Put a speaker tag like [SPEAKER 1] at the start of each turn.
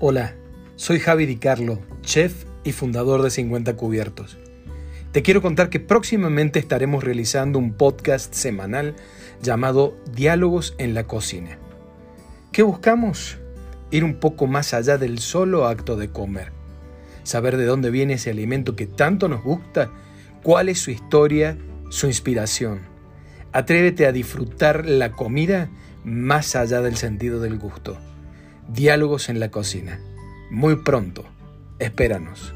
[SPEAKER 1] Hola, soy Javi Di Carlo, chef y fundador de 50 Cubiertos. Te quiero contar que próximamente estaremos realizando un podcast semanal llamado Diálogos en la Cocina. ¿Qué buscamos? Ir un poco más allá del solo acto de comer. Saber de dónde viene ese alimento que tanto nos gusta, cuál es su historia, su inspiración. Atrévete a disfrutar la comida más allá del sentido del gusto. Diálogos en la cocina. Muy pronto. Espéranos.